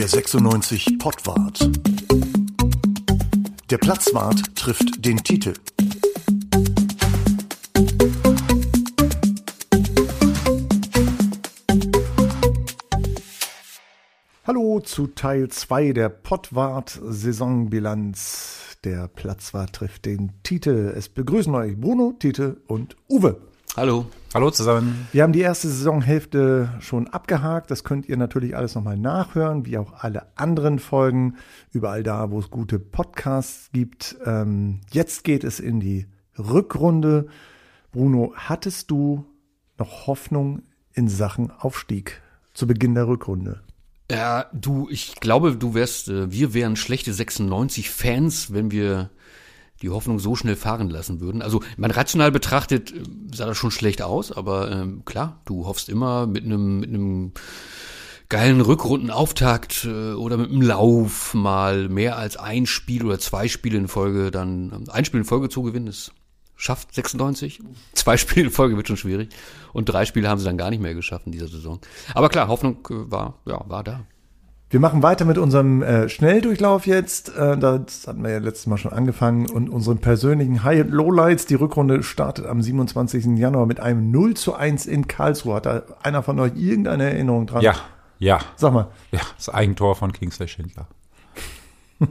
Der 96 Pottwart. Der Platzwart trifft den Titel. Hallo zu Teil 2 der Pottwart-Saisonbilanz. Der Platzwart trifft den Titel. Es begrüßen euch Bruno, Tite und Uwe. Hallo. Hallo zusammen. Wir haben die erste Saisonhälfte schon abgehakt. Das könnt ihr natürlich alles nochmal nachhören, wie auch alle anderen Folgen. Überall da, wo es gute Podcasts gibt. Ähm, jetzt geht es in die Rückrunde. Bruno, hattest du noch Hoffnung in Sachen Aufstieg zu Beginn der Rückrunde? Ja, du, ich glaube, du wärst, äh, wir wären schlechte 96 Fans, wenn wir die Hoffnung so schnell fahren lassen würden. Also, man rational betrachtet äh, sah das schon schlecht aus, aber ähm, klar, du hoffst immer mit einem mit einem geilen Rückrundenauftakt äh, oder mit einem Lauf mal mehr als ein Spiel oder zwei Spiele in Folge dann ähm, ein Spiel in Folge zu gewinnen ist schafft 96. Zwei Spiele in Folge wird schon schwierig. Und drei Spiele haben sie dann gar nicht mehr geschafft in dieser Saison. Aber klar, Hoffnung äh, war, ja, war da. Wir machen weiter mit unserem äh, Schnelldurchlauf jetzt. Äh, das hatten wir ja letztes Mal schon angefangen. Und unseren persönlichen High- und Lowlights. Die Rückrunde startet am 27. Januar mit einem 0 zu 1 in Karlsruhe. Hat da einer von euch irgendeine Erinnerung dran? Ja, ja. Sag mal. Ja, das Eigentor von Kingsley Schindler.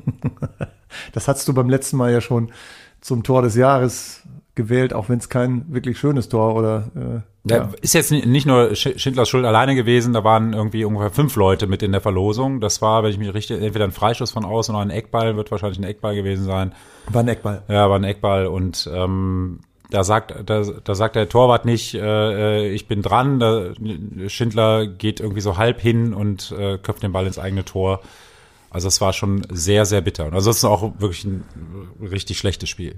das hattest du beim letzten Mal ja schon zum Tor des Jahres gewählt, auch wenn es kein wirklich schönes Tor oder äh, ja. Ist jetzt nicht nur Schindlers Schuld alleine gewesen, da waren irgendwie ungefähr fünf Leute mit in der Verlosung. Das war, wenn ich mich richtig, entweder ein Freischuss von außen oder ein Eckball, wird wahrscheinlich ein Eckball gewesen sein. War ein Eckball. Ja, war ein Eckball und ähm, da sagt, da, da sagt der Torwart nicht, äh, ich bin dran. Da, Schindler geht irgendwie so halb hin und äh, köpft den Ball ins eigene Tor. Also es war schon sehr, sehr bitter. Und also es ist auch wirklich ein richtig schlechtes Spiel.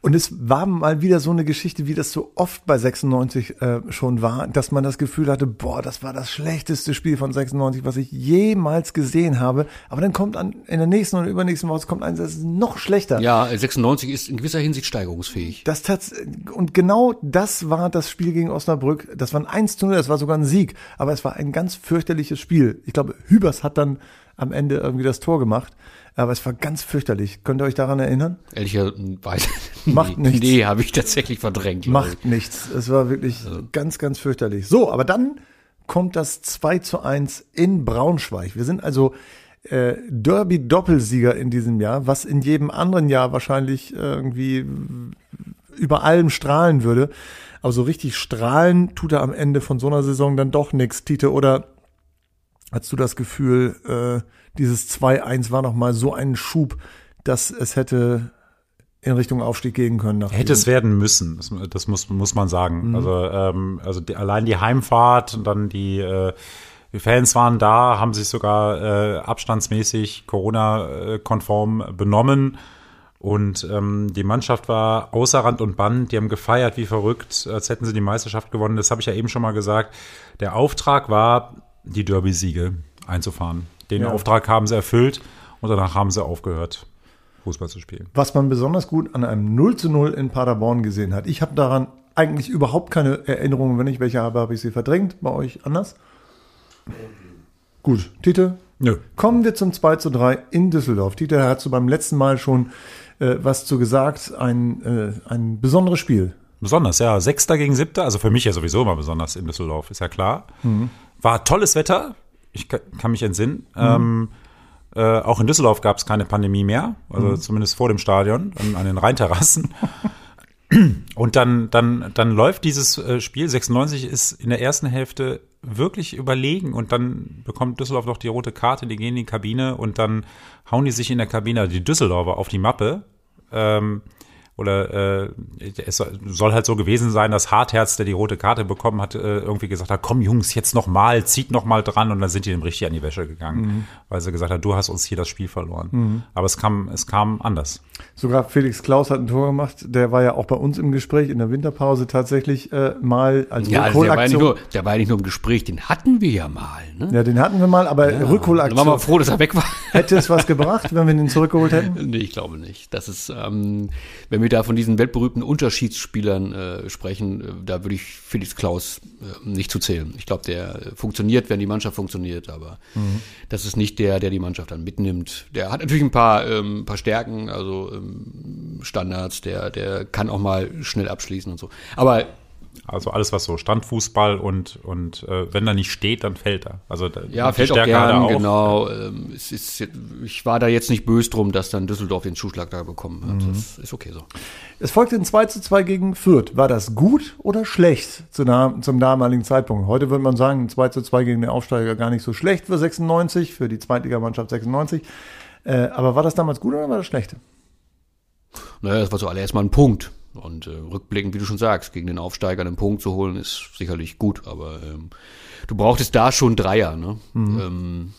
Und es war mal wieder so eine Geschichte, wie das so oft bei 96 äh, schon war, dass man das Gefühl hatte, boah, das war das schlechteste Spiel von 96, was ich jemals gesehen habe. Aber dann kommt an, in der nächsten und übernächsten Woche kommt eins, das ist noch schlechter. Ja, 96 ist in gewisser Hinsicht steigerungsfähig. Das tat, und genau das war das Spiel gegen Osnabrück. Das war ein 1 zu 0, das war sogar ein Sieg. Aber es war ein ganz fürchterliches Spiel. Ich glaube, Hübers hat dann am Ende irgendwie das Tor gemacht. Aber es war ganz fürchterlich. Könnt ihr euch daran erinnern? Ehrlicherweise. Macht nee, nichts. Nee, habe ich tatsächlich verdrängt. Macht nichts. Es war wirklich also. ganz, ganz fürchterlich. So, aber dann kommt das 2 zu 1 in Braunschweig. Wir sind also äh, Derby-Doppelsieger in diesem Jahr, was in jedem anderen Jahr wahrscheinlich irgendwie über allem strahlen würde. Aber so richtig strahlen tut er am Ende von so einer Saison dann doch nichts, Tite. Oder Hast du das Gefühl, äh, dieses 2-1 war nochmal so ein Schub, dass es hätte in Richtung Aufstieg gehen können? Hätte es werden müssen, das, das, muss, muss man sagen. Mhm. Also, ähm, also die, allein die Heimfahrt und dann die, äh, die Fans waren da, haben sich sogar äh, abstandsmäßig Corona-konform benommen. Und ähm, die Mannschaft war außer Rand und Band, die haben gefeiert wie verrückt, als hätten sie die Meisterschaft gewonnen. Das habe ich ja eben schon mal gesagt. Der Auftrag war, die Derby-Siege einzufahren. Den ja. Auftrag haben sie erfüllt und danach haben sie aufgehört, Fußball zu spielen. Was man besonders gut an einem 0 zu 0 in Paderborn gesehen hat. Ich habe daran eigentlich überhaupt keine Erinnerungen. Wenn ich welche habe, habe ich sie verdrängt. Bei euch anders? Gut, Tite? Nö. Kommen wir zum 2 zu 3 in Düsseldorf. Tite, hast du beim letzten Mal schon äh, was zu gesagt. Ein, äh, ein besonderes Spiel. Besonders, ja. Sechster gegen Siebter, also für mich ja sowieso immer besonders in Düsseldorf, ist ja klar. Mhm. War tolles Wetter, ich kann mich entsinnen. Mhm. Ähm, äh, auch in Düsseldorf gab es keine Pandemie mehr, also mhm. zumindest vor dem Stadion, an, an den Rheinterrassen. Und dann, dann, dann läuft dieses äh, Spiel. 96 ist in der ersten Hälfte wirklich überlegen und dann bekommt Düsseldorf noch die rote Karte, die gehen in die Kabine und dann hauen die sich in der Kabine, also die Düsseldorfer, auf die Mappe. Ähm, oder äh, es soll halt so gewesen sein, dass Hartherz, der die rote Karte bekommen hat, äh, irgendwie gesagt hat, komm Jungs, jetzt noch mal, zieht noch mal dran und dann sind die dem richtig an die Wäsche gegangen, mhm. weil sie gesagt hat, du hast uns hier das Spiel verloren. Mhm. Aber es kam, es kam anders. Sogar Felix Klaus hat ein Tor gemacht, der war ja auch bei uns im Gespräch in der Winterpause tatsächlich äh, mal als ja, also der, war ja nicht nur, der war ja nicht nur im Gespräch, den hatten wir ja mal. Ne? Ja, den hatten wir mal, aber ja, Rückholaktion. Dann waren wir froh, dass er weg war. Hätte es was gebracht, wenn wir ihn zurückgeholt hätten? Nee, ich glaube nicht. Das ist, ähm, wenn wir da von diesen weltberühmten Unterschiedsspielern äh, sprechen, äh, da würde ich Felix Klaus äh, nicht zu zählen. Ich glaube, der funktioniert, wenn die Mannschaft funktioniert, aber mhm. das ist nicht der, der die Mannschaft dann mitnimmt. Der hat natürlich ein paar, ähm, paar Stärken, also ähm, Standards, der, der kann auch mal schnell abschließen und so. Aber also alles, was so Standfußball und, und äh, wenn er nicht steht, dann fällt er. Also ja, fällt auch gern, genau. Ähm, es ist, ich war da jetzt nicht böse drum, dass dann Düsseldorf den Zuschlag da bekommen hat. Mhm. Das ist okay so. Es folgte ein 2 zu 2 gegen Fürth. War das gut oder schlecht zu, zum damaligen Zeitpunkt? Heute würde man sagen, ein 2 zu 2 gegen den Aufsteiger gar nicht so schlecht für 96, für die Zweitligamannschaft 96. Äh, aber war das damals gut oder war das schlecht? Naja, das war zuallererst mal ein Punkt. Und äh, rückblickend, wie du schon sagst, gegen den Aufsteiger einen Punkt zu holen, ist sicherlich gut, aber ähm, du brauchtest da schon Dreier, ne? Mhm. Ähm,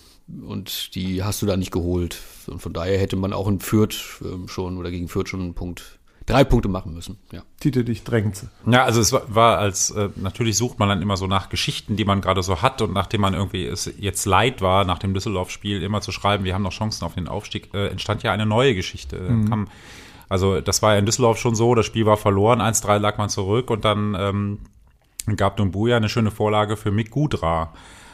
und die hast du da nicht geholt. Und von daher hätte man auch in Fürth ähm, schon oder gegen Fürth schon einen Punkt, drei Punkte machen müssen. Ja. Tite dich drängt. Ja, also es war, war als, äh, natürlich sucht man dann immer so nach Geschichten, die man gerade so hat und nachdem man irgendwie es jetzt leid war, nach dem Düsseldorf-Spiel immer zu schreiben, wir haben noch Chancen auf den Aufstieg, äh, entstand ja eine neue Geschichte. Mhm. Kam, also das war ja in Düsseldorf schon so, das Spiel war verloren, 1-3 lag man zurück und dann ähm, gab Dumbuya eine schöne Vorlage für Mick Gudra.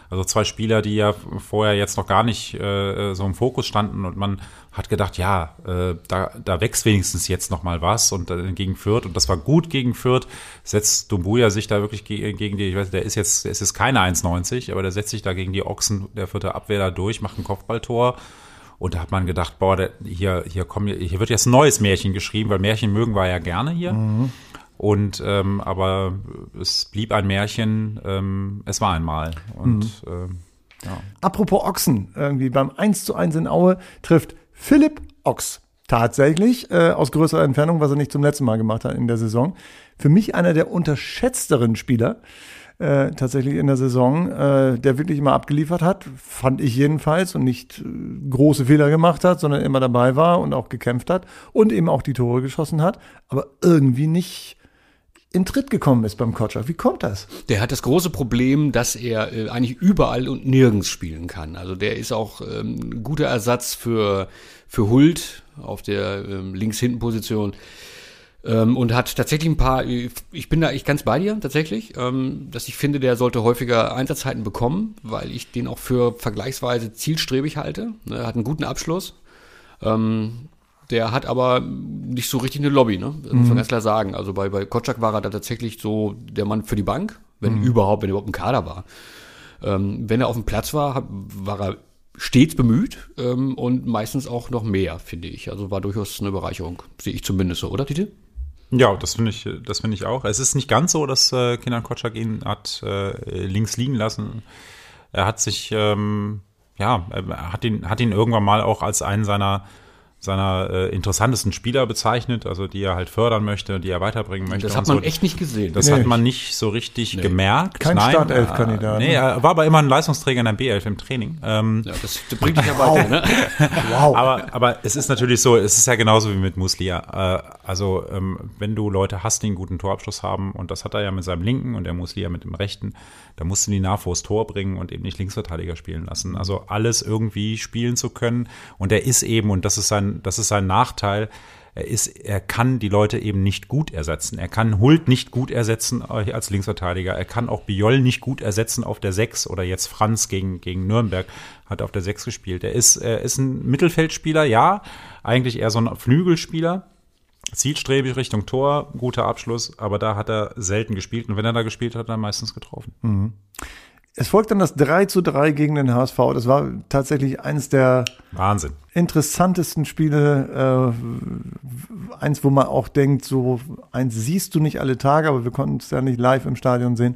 Also zwei Spieler, die ja vorher jetzt noch gar nicht äh, so im Fokus standen und man hat gedacht, ja, äh, da, da wächst wenigstens jetzt noch mal was und äh, gegen Fürth und das war gut gegen Fürth, setzt Dumbuya sich da wirklich ge gegen die, ich weiß, der ist jetzt, der ist keine 1,90, aber der setzt sich da gegen die Ochsen der vierte Abwehr da durch, macht ein Kopfballtor und da hat man gedacht, boah, der, hier, hier, komm, hier wird jetzt ein neues Märchen geschrieben, weil Märchen mögen wir ja gerne hier. Mhm. Und ähm, aber es blieb ein Märchen, ähm, es war einmal. Und mhm. ähm, ja. Apropos Ochsen, irgendwie beim 1 zu 1 in Aue trifft Philipp Ochs tatsächlich äh, aus größerer Entfernung, was er nicht zum letzten Mal gemacht hat in der Saison. Für mich einer der unterschätzteren Spieler äh, tatsächlich in der Saison, äh, der wirklich immer abgeliefert hat, fand ich jedenfalls und nicht äh, große Fehler gemacht hat, sondern immer dabei war und auch gekämpft hat und eben auch die Tore geschossen hat, aber irgendwie nicht in Tritt gekommen ist beim Kotschak. Wie kommt das? Der hat das große Problem, dass er äh, eigentlich überall und nirgends spielen kann. Also der ist auch ähm, ein guter Ersatz für, für Hult auf der ähm, links-hinten-Position. Ähm, und hat tatsächlich ein paar, ich bin da ich ganz bei dir tatsächlich, ähm, dass ich finde, der sollte häufiger Einsatzzeiten bekommen, weil ich den auch für vergleichsweise zielstrebig halte. Er hat einen guten Abschluss. Ähm, der hat aber nicht so richtig eine Lobby, ne? Das muss man mhm. ganz klar sagen. Also bei, bei Kotschak war er da tatsächlich so der Mann für die Bank, wenn mhm. überhaupt, wenn er überhaupt im Kader war. Ähm, wenn er auf dem Platz war, war er stets bemüht ähm, und meistens auch noch mehr, finde ich. Also war durchaus eine Bereicherung, sehe ich zumindest so, oder Tite? Ja, das finde ich, das finde ich auch. Es ist nicht ganz so, dass äh, Kenan Kotschak ihn hat äh, links liegen lassen. Er hat sich, ähm, ja, er hat ihn, hat ihn irgendwann mal auch als einen seiner seiner äh, interessantesten Spieler bezeichnet, also die er halt fördern möchte, die er weiterbringen möchte. Das hat man so. echt nicht gesehen. Das nee. hat man nicht so richtig nee. gemerkt. Kein Startelf-Kandidat. Nee, er war aber immer ein Leistungsträger in der B11 im Training. Ähm, ja, das bringt dich ja weiter, ne? wow. Aber, aber es ist natürlich so, es ist ja genauso wie mit Muslia. Äh, also ähm, wenn du Leute hast, die einen guten Torabschluss haben, und das hat er ja mit seinem linken und der Muslia mit dem rechten, da musst du die nah vors Tor bringen und eben nicht Linksverteidiger spielen lassen. Also alles irgendwie spielen zu können. Und er ist eben, und das ist sein, das ist sein Nachteil, er ist, er kann die Leute eben nicht gut ersetzen. Er kann Hult nicht gut ersetzen äh, als Linksverteidiger. Er kann auch Biol nicht gut ersetzen auf der Sechs oder jetzt Franz gegen, gegen Nürnberg hat auf der Sechs gespielt. Er ist, er ist ein Mittelfeldspieler, ja, eigentlich eher so ein Flügelspieler zielstrebig Richtung Tor, guter Abschluss, aber da hat er selten gespielt und wenn er da gespielt hat, hat er meistens getroffen. Mhm. Es folgt dann das 3 zu 3 gegen den HSV. Das war tatsächlich eines der Wahnsinn. interessantesten Spiele. Äh, eins, wo man auch denkt, so eins siehst du nicht alle Tage, aber wir konnten es ja nicht live im Stadion sehen,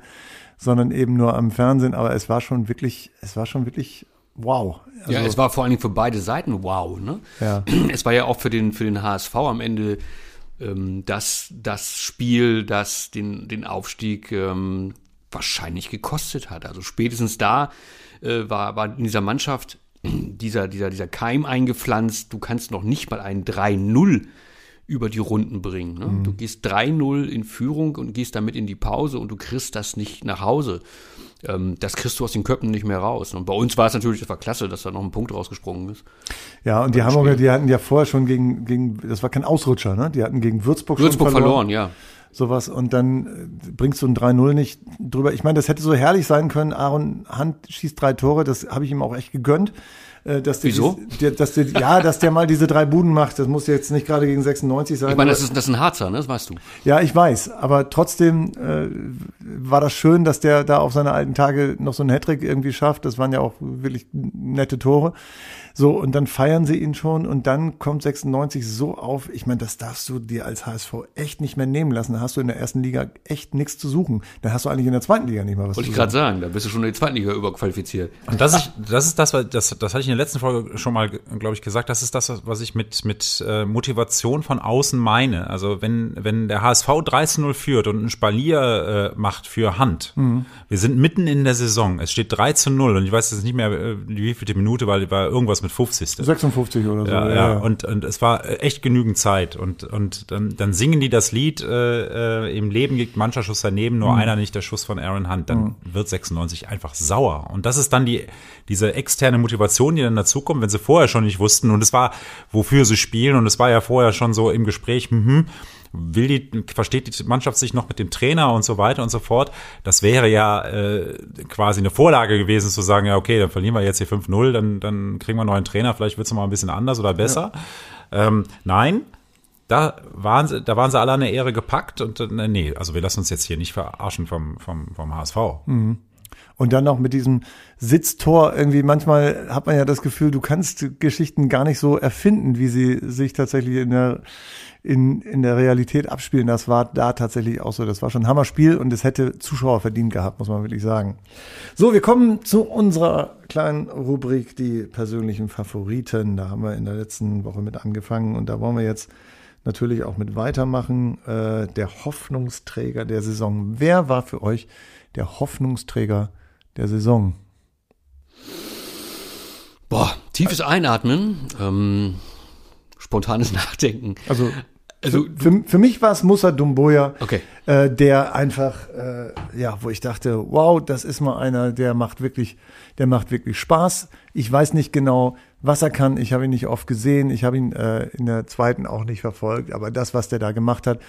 sondern eben nur am Fernsehen. Aber es war schon wirklich, es war schon wirklich wow. Also, ja, es war vor allen Dingen für beide Seiten wow. Ne? Ja. Es war ja auch für den, für den HSV am Ende ähm, das, das Spiel, das den, den Aufstieg ähm, wahrscheinlich gekostet hat. Also spätestens da äh, war, war in dieser Mannschaft dieser, dieser, dieser Keim eingepflanzt. Du kannst noch nicht mal ein 3-0 über die Runden bringen. Ne? Mhm. Du gehst 3-0 in Führung und gehst damit in die Pause und du kriegst das nicht nach Hause. Ähm, das kriegst du aus den Köpfen nicht mehr raus. Und bei uns war es natürlich, das war klasse, dass da noch ein Punkt rausgesprungen ist. Ja, und die Hamburger, die hatten ja vorher schon gegen, gegen, das war kein Ausrutscher, ne? Die hatten gegen Würzburg, Würzburg schon verloren. verloren, ja sowas und dann äh, bringst du ein 3-0 nicht drüber. Ich meine, das hätte so herrlich sein können. Aaron Hand schießt drei Tore, das habe ich ihm auch echt gegönnt. Äh, dass der, Wieso? Der, dass der, ja, dass der mal diese drei Buden macht, das muss jetzt nicht gerade gegen 96 sein. Ich meine, das ist, das ist ein Harzer, ne? das weißt du. Ja, ich weiß, aber trotzdem äh, war das schön, dass der da auf seine alten Tage noch so einen Hattrick irgendwie schafft. Das waren ja auch wirklich nette Tore. So, und dann feiern sie ihn schon und dann kommt 96 so auf. Ich meine, das darfst du dir als HSV echt nicht mehr nehmen lassen. Da hast du in der ersten Liga echt nichts zu suchen. Da hast du eigentlich in der zweiten Liga nicht mal was Wollte ich gerade sagen, da bist du schon in der zweiten Liga überqualifiziert. Und das ist, das ist das, das, das hatte ich in der letzten Folge schon mal, glaube ich, gesagt. Das ist das, was ich mit, mit äh, Motivation von außen meine. Also wenn, wenn der HSV 13-0 führt und ein Spalier äh, macht für Hand. Mhm. Wir sind mitten in der Saison. Es steht 3 0 und ich weiß jetzt nicht mehr, äh, wie viele Minute, weil war irgendwas mit 50. 56 oder so. Ja, ja, ja. Und, und es war echt genügend Zeit. Und, und dann, dann singen die das Lied, äh, äh, im Leben liegt mancher Schuss daneben, nur mhm. einer nicht der Schuss von Aaron Hunt. Dann mhm. wird 96 einfach sauer. Und das ist dann die, diese externe Motivation, die dann dazukommt, wenn sie vorher schon nicht wussten. Und es war, wofür sie spielen. Und es war ja vorher schon so im Gespräch, mhm will die, versteht die Mannschaft sich noch mit dem Trainer und so weiter und so fort. Das wäre ja äh, quasi eine Vorlage gewesen, zu sagen, ja, okay, dann verlieren wir jetzt hier 5-0, dann, dann kriegen wir einen neuen Trainer, vielleicht wird es mal ein bisschen anders oder besser. Ja. Ähm, nein, da waren sie, da waren sie alle an der Ehre gepackt und äh, nee, also wir lassen uns jetzt hier nicht verarschen vom, vom, vom HSV. Mhm. Und dann noch mit diesem Sitztor irgendwie, manchmal hat man ja das Gefühl, du kannst Geschichten gar nicht so erfinden, wie sie sich tatsächlich in der in, in der Realität abspielen. Das war da tatsächlich auch so. Das war schon ein Hammerspiel und es hätte Zuschauer verdient gehabt, muss man wirklich sagen. So, wir kommen zu unserer kleinen Rubrik, die persönlichen Favoriten. Da haben wir in der letzten Woche mit angefangen und da wollen wir jetzt natürlich auch mit weitermachen. Äh, der Hoffnungsträger der Saison. Wer war für euch der Hoffnungsträger der Saison? Boah, tiefes Einatmen. Ähm, spontanes Nachdenken. Also also für, für mich war es Musa Dumboya, okay. äh, der einfach, äh, ja, wo ich dachte, wow, das ist mal einer, der macht wirklich, der macht wirklich Spaß. Ich weiß nicht genau, was er kann. Ich habe ihn nicht oft gesehen. Ich habe ihn äh, in der zweiten auch nicht verfolgt. Aber das, was der da gemacht hat,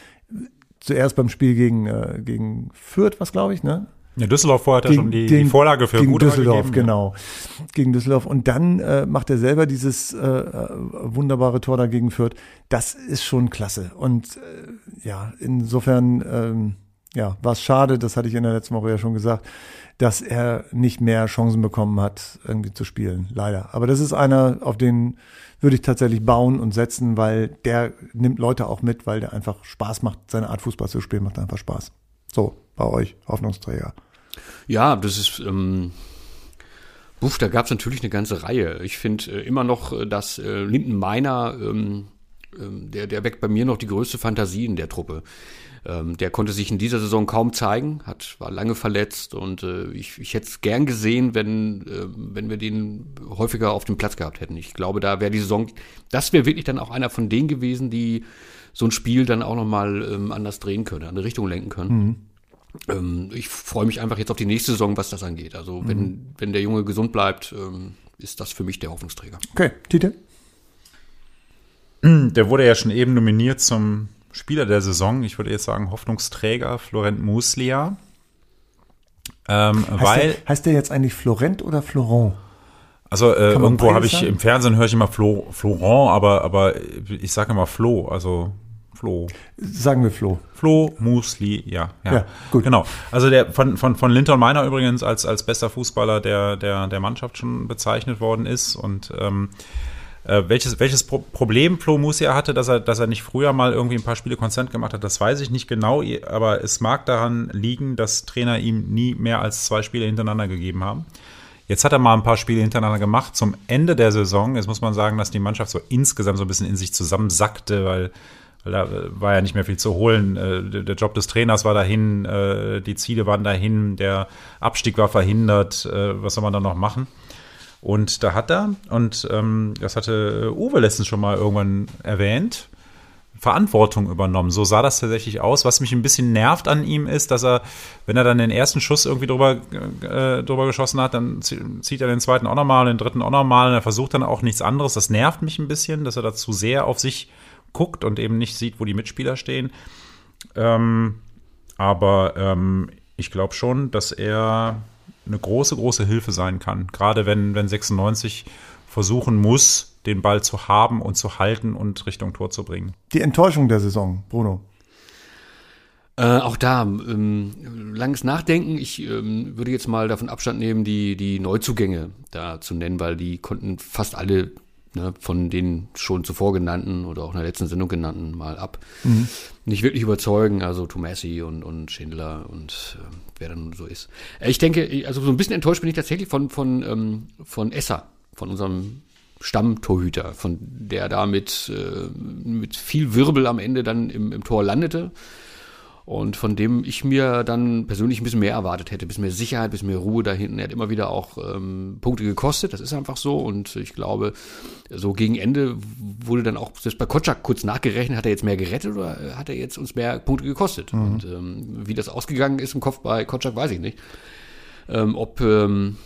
zuerst beim Spiel gegen äh, gegen Fürth, was glaube ich, ne? Ja, Düsseldorf vorher hat er schon die, gegen, die Vorlage für gegen Düsseldorf, gegeben. genau. Gegen Düsseldorf. Und dann äh, macht er selber dieses äh, äh, wunderbare Tor dagegen Fürth. Das ist schon klasse. Und äh, ja, insofern ähm, ja, war es schade, das hatte ich in der letzten Woche ja schon gesagt, dass er nicht mehr Chancen bekommen hat, irgendwie zu spielen. Leider. Aber das ist einer, auf den würde ich tatsächlich bauen und setzen, weil der nimmt Leute auch mit, weil der einfach Spaß macht. Seine Art Fußball zu spielen macht einfach Spaß. So, bei euch, Hoffnungsträger. Ja, das ist, ähm, Buff, da gab es natürlich eine ganze Reihe. Ich finde äh, immer noch, äh, dass äh, Linden Meiner, ähm, ähm, der, der weckt bei mir noch die größte Fantasie in der Truppe. Ähm, der konnte sich in dieser Saison kaum zeigen, hat, war lange verletzt und äh, ich, ich hätte es gern gesehen, wenn, äh, wenn wir den häufiger auf dem Platz gehabt hätten. Ich glaube, da wäre die Saison, das wäre wirklich dann auch einer von denen gewesen, die so ein Spiel dann auch nochmal ähm, anders drehen können, eine Richtung lenken können. Mhm. Ähm, ich freue mich einfach jetzt auf die nächste Saison, was das angeht. Also wenn, mhm. wenn der Junge gesund bleibt, ähm, ist das für mich der Hoffnungsträger. Okay, Tite? Der wurde ja schon eben nominiert zum Spieler der Saison. Ich würde jetzt sagen Hoffnungsträger Florent Muslia. Ähm, heißt weil der, heißt der jetzt eigentlich Florent oder Florent? Also äh, irgendwo habe ich im Fernsehen höre ich immer Flo, Florent, aber aber ich sage immer Flo, also Flo. Sagen wir Flo. Flo Musli, ja, ja. Ja, gut. Genau. Also der von, von, von Linton Meiner übrigens als, als bester Fußballer der, der, der Mannschaft schon bezeichnet worden ist. Und ähm, äh, welches, welches Pro Problem Flo Musia hatte, dass er, dass er nicht früher mal irgendwie ein paar Spiele konstant gemacht hat, das weiß ich nicht genau, aber es mag daran liegen, dass Trainer ihm nie mehr als zwei Spiele hintereinander gegeben haben. Jetzt hat er mal ein paar Spiele hintereinander gemacht. Zum Ende der Saison, jetzt muss man sagen, dass die Mannschaft so insgesamt so ein bisschen in sich zusammensackte, weil, weil da war ja nicht mehr viel zu holen. Äh, der Job des Trainers war dahin, äh, die Ziele waren dahin, der Abstieg war verhindert. Äh, was soll man da noch machen? Und da hat er, und ähm, das hatte Uwe letztens schon mal irgendwann erwähnt, Verantwortung übernommen. So sah das tatsächlich aus. Was mich ein bisschen nervt an ihm ist, dass er, wenn er dann den ersten Schuss irgendwie drüber, äh, drüber geschossen hat, dann zieht er den zweiten auch nochmal, den dritten auch nochmal und er versucht dann auch nichts anderes. Das nervt mich ein bisschen, dass er da zu sehr auf sich guckt und eben nicht sieht, wo die Mitspieler stehen. Ähm, aber ähm, ich glaube schon, dass er eine große, große Hilfe sein kann. Gerade wenn, wenn 96 versuchen muss, den Ball zu haben und zu halten und Richtung Tor zu bringen. Die Enttäuschung der Saison, Bruno. Äh, auch da, ähm, langes Nachdenken. Ich ähm, würde jetzt mal davon Abstand nehmen, die, die Neuzugänge da zu nennen, weil die konnten fast alle ne, von den schon zuvor genannten oder auch in der letzten Sendung genannten mal ab. Mhm. Nicht wirklich überzeugen, also Tomasi und, und Schindler und äh, wer dann so ist. Äh, ich denke, also so ein bisschen enttäuscht bin ich tatsächlich von, von, ähm, von Esser, von unserem Stammtorhüter, von der da mit, äh, mit viel Wirbel am Ende dann im, im Tor landete und von dem ich mir dann persönlich ein bisschen mehr erwartet hätte, ein bisschen mehr Sicherheit, ein bisschen mehr Ruhe da hinten. Er hat immer wieder auch ähm, Punkte gekostet, das ist einfach so und ich glaube, so gegen Ende wurde dann auch, selbst bei Kotschak kurz nachgerechnet, hat er jetzt mehr gerettet oder hat er jetzt uns mehr Punkte gekostet? Mhm. Und ähm, wie das ausgegangen ist im Kopf bei Kotschak, weiß ich nicht. Ähm, ob ähm,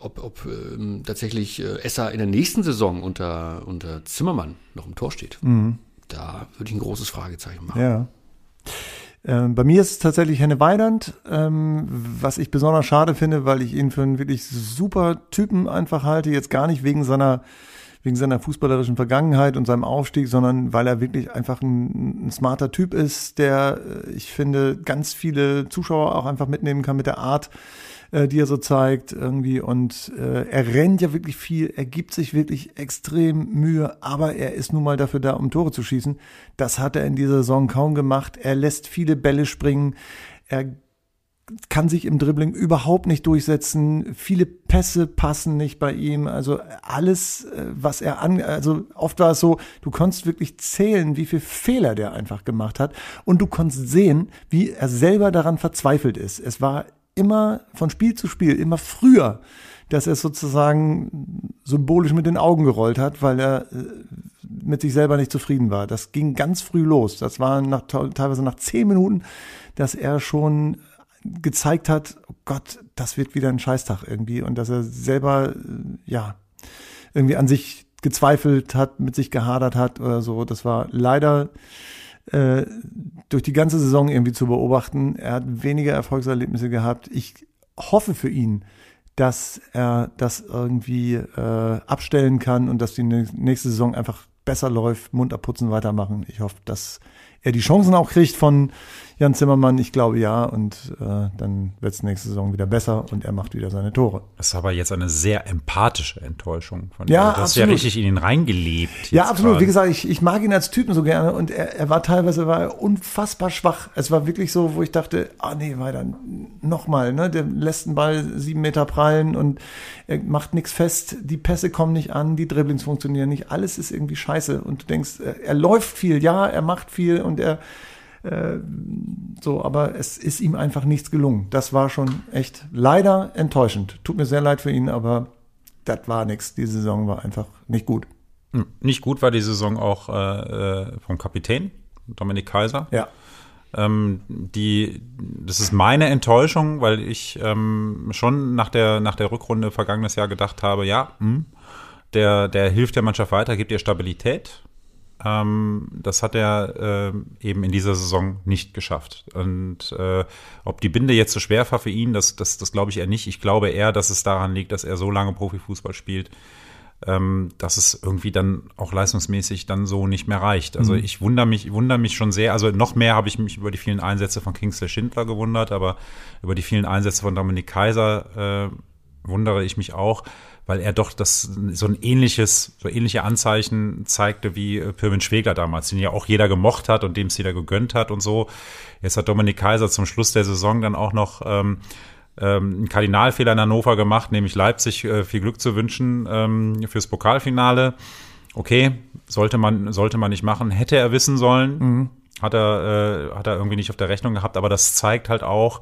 ob, ob ähm, tatsächlich äh, Esser in der nächsten Saison unter, unter Zimmermann noch im Tor steht. Mhm. Da würde ich ein großes Fragezeichen machen. Ja. Ähm, bei mir ist es tatsächlich Henne Weidand, ähm, was ich besonders schade finde, weil ich ihn für einen wirklich super Typen einfach halte. Jetzt gar nicht wegen seiner wegen seiner fußballerischen Vergangenheit und seinem Aufstieg, sondern weil er wirklich einfach ein, ein smarter Typ ist, der, äh, ich finde, ganz viele Zuschauer auch einfach mitnehmen kann mit der Art, äh, die er so zeigt irgendwie. Und äh, er rennt ja wirklich viel, er gibt sich wirklich extrem Mühe, aber er ist nun mal dafür da, um Tore zu schießen. Das hat er in dieser Saison kaum gemacht. Er lässt viele Bälle springen. Er kann sich im Dribbling überhaupt nicht durchsetzen. Viele Pässe passen nicht bei ihm. Also alles, äh, was er an, also oft war es so, du konntest wirklich zählen, wie viel Fehler der einfach gemacht hat. Und du konntest sehen, wie er selber daran verzweifelt ist. Es war immer von Spiel zu Spiel, immer früher, dass er sozusagen symbolisch mit den Augen gerollt hat, weil er äh, mit sich selber nicht zufrieden war. Das ging ganz früh los. Das war nach, teilweise nach zehn Minuten, dass er schon gezeigt hat, oh Gott, das wird wieder ein Scheißtag irgendwie und dass er selber, äh, ja, irgendwie an sich gezweifelt hat, mit sich gehadert hat oder so. Das war leider äh, durch die ganze Saison irgendwie zu beobachten. Er hat weniger Erfolgserlebnisse gehabt. Ich hoffe für ihn, dass er das irgendwie äh, abstellen kann und dass die nächste Saison einfach besser läuft, Mund abputzen, weitermachen. Ich hoffe, dass er die Chancen auch kriegt von Jan Zimmermann, ich glaube ja. Und äh, dann wird es nächste Saison wieder besser und er macht wieder seine Tore. Das ist aber jetzt eine sehr empathische Enttäuschung von ja, ihm. Das ist ja richtig in ihn reingelebt. Ja, absolut. Grad. Wie gesagt, ich, ich mag ihn als Typen so gerne und er, er war teilweise war unfassbar schwach. Es war wirklich so, wo ich dachte, ah nee, weiter, nochmal, ne? Der lässt den Ball sieben Meter prallen und er macht nichts fest, die Pässe kommen nicht an, die Dribblings funktionieren nicht, alles ist irgendwie scheiße. Und du denkst, er, er läuft viel, ja, er macht viel und er äh, so, aber es ist ihm einfach nichts gelungen. Das war schon echt leider enttäuschend. Tut mir sehr leid für ihn, aber das war nichts. Die Saison war einfach nicht gut. Hm, nicht gut war die Saison auch äh, äh, vom Kapitän, Dominik Kaiser. Ja. Ähm, die, das ist meine Enttäuschung, weil ich ähm, schon nach der, nach der Rückrunde vergangenes Jahr gedacht habe, ja, mh, hm, der, der hilft der Mannschaft weiter, gibt ihr Stabilität. Ähm, das hat er äh, eben in dieser Saison nicht geschafft. Und äh, ob die Binde jetzt so schwer war für ihn, das, das, das glaube ich eher nicht. Ich glaube eher, dass es daran liegt, dass er so lange Profifußball spielt, ähm, dass es irgendwie dann auch leistungsmäßig dann so nicht mehr reicht. Also mhm. ich wundere mich, wundere mich schon sehr. Also noch mehr habe ich mich über die vielen Einsätze von Kingsley Schindler gewundert, aber über die vielen Einsätze von Dominik Kaiser äh, wundere ich mich auch weil er doch das so ein ähnliches, so ähnliche Anzeichen zeigte wie äh, Pirmin Schwegler damals, den ja auch jeder gemocht hat und dem es jeder gegönnt hat und so. Jetzt hat Dominik Kaiser zum Schluss der Saison dann auch noch ähm, ähm, einen Kardinalfehler in Hannover gemacht, nämlich Leipzig äh, viel Glück zu wünschen ähm, fürs Pokalfinale. Okay, sollte man, sollte man nicht machen, hätte er wissen sollen. Mhm. Hat er, äh, hat er irgendwie nicht auf der Rechnung gehabt, aber das zeigt halt auch,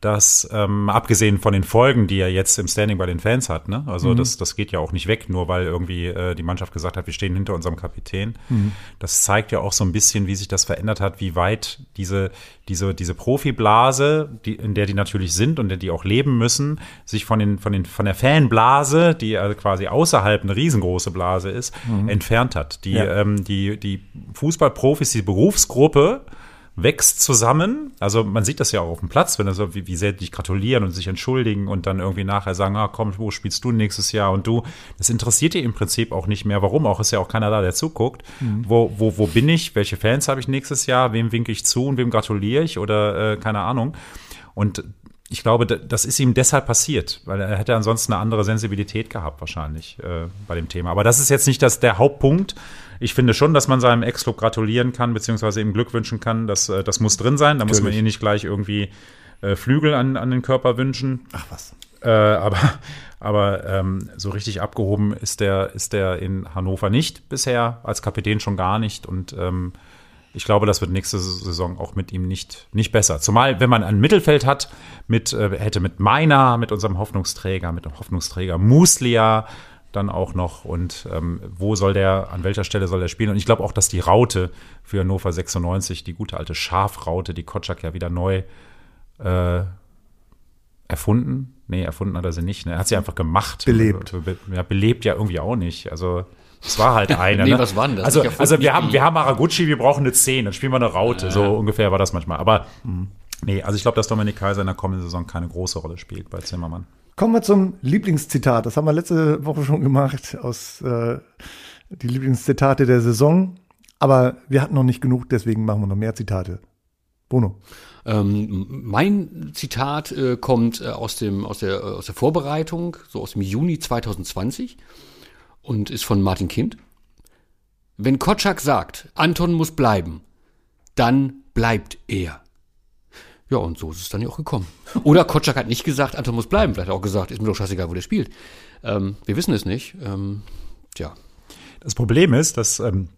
dass ähm, abgesehen von den Folgen, die er jetzt im Standing bei den Fans hat, ne? also mhm. das, das geht ja auch nicht weg, nur weil irgendwie äh, die Mannschaft gesagt hat, wir stehen hinter unserem Kapitän. Mhm. Das zeigt ja auch so ein bisschen, wie sich das verändert hat, wie weit diese, diese, diese Profiblase, die, in der die natürlich sind und in der die auch leben müssen, sich von, den, von, den, von der Fanblase, die also quasi außerhalb eine riesengroße Blase ist, mhm. entfernt hat. Die, ja. ähm, die, die Fußballprofis, die Berufsgruppe, wächst zusammen. Also man sieht das ja auch auf dem Platz, wenn er so, wie, wie sehr die gratulieren und sich entschuldigen und dann irgendwie nachher sagen, ah komm, wo spielst du nächstes Jahr und du. Das interessiert die im Prinzip auch nicht mehr. Warum auch? Ist ja auch keiner da, der zuguckt. Mhm. Wo, wo, wo bin ich? Welche Fans habe ich nächstes Jahr? Wem winke ich zu und wem gratuliere ich? Oder äh, keine Ahnung. Und ich glaube, das ist ihm deshalb passiert, weil er hätte ansonsten eine andere Sensibilität gehabt wahrscheinlich äh, bei dem Thema. Aber das ist jetzt nicht das, der Hauptpunkt. Ich finde schon, dass man seinem Ex-Club gratulieren kann, beziehungsweise ihm Glück wünschen kann. Das, äh, das muss drin sein. Da Natürlich. muss man ihm nicht gleich irgendwie äh, Flügel an, an den Körper wünschen. Ach was. Äh, aber aber ähm, so richtig abgehoben ist der, ist der in Hannover nicht bisher, als Kapitän schon gar nicht. Und ähm, ich glaube, das wird nächste Saison auch mit ihm nicht, nicht besser. Zumal, wenn man ein Mittelfeld hat, mit, äh, hätte mit Meiner, mit unserem Hoffnungsträger, mit dem Hoffnungsträger Muslia, dann auch noch und ähm, wo soll der, an welcher Stelle soll der spielen? Und ich glaube auch, dass die Raute für Hannover 96, die gute alte Schafraute, die Kotschak ja wieder neu äh, erfunden. Nee, erfunden hat er sie nicht. Ne? Er hat sie einfach gemacht. Belebt. Ja, belebt ja irgendwie auch nicht. Also es war halt einer. nee, ne? was war denn das? Also, also wir haben, wir haben Araguchi, wir brauchen eine 10, dann spielen wir eine Raute. Ja. So ungefähr war das manchmal. Aber mh. nee, also ich glaube, dass Dominik Kaiser in der kommenden Saison keine große Rolle spielt bei Zimmermann. Kommen wir zum Lieblingszitat. Das haben wir letzte Woche schon gemacht aus äh, die Lieblingszitate der Saison. Aber wir hatten noch nicht genug, deswegen machen wir noch mehr Zitate. Bruno. Ähm, mein Zitat äh, kommt äh, aus, dem, aus, der, aus der Vorbereitung, so aus dem Juni 2020 und ist von Martin Kind. Wenn Kotschak sagt, Anton muss bleiben, dann bleibt er. Ja, und so ist es dann ja auch gekommen. Oder Kotschak hat nicht gesagt, Anton muss bleiben. Vielleicht auch gesagt, ist mir doch scheißegal, wo der spielt. Ähm, wir wissen es nicht. Ähm, tja. Das Problem ist, dass ähm,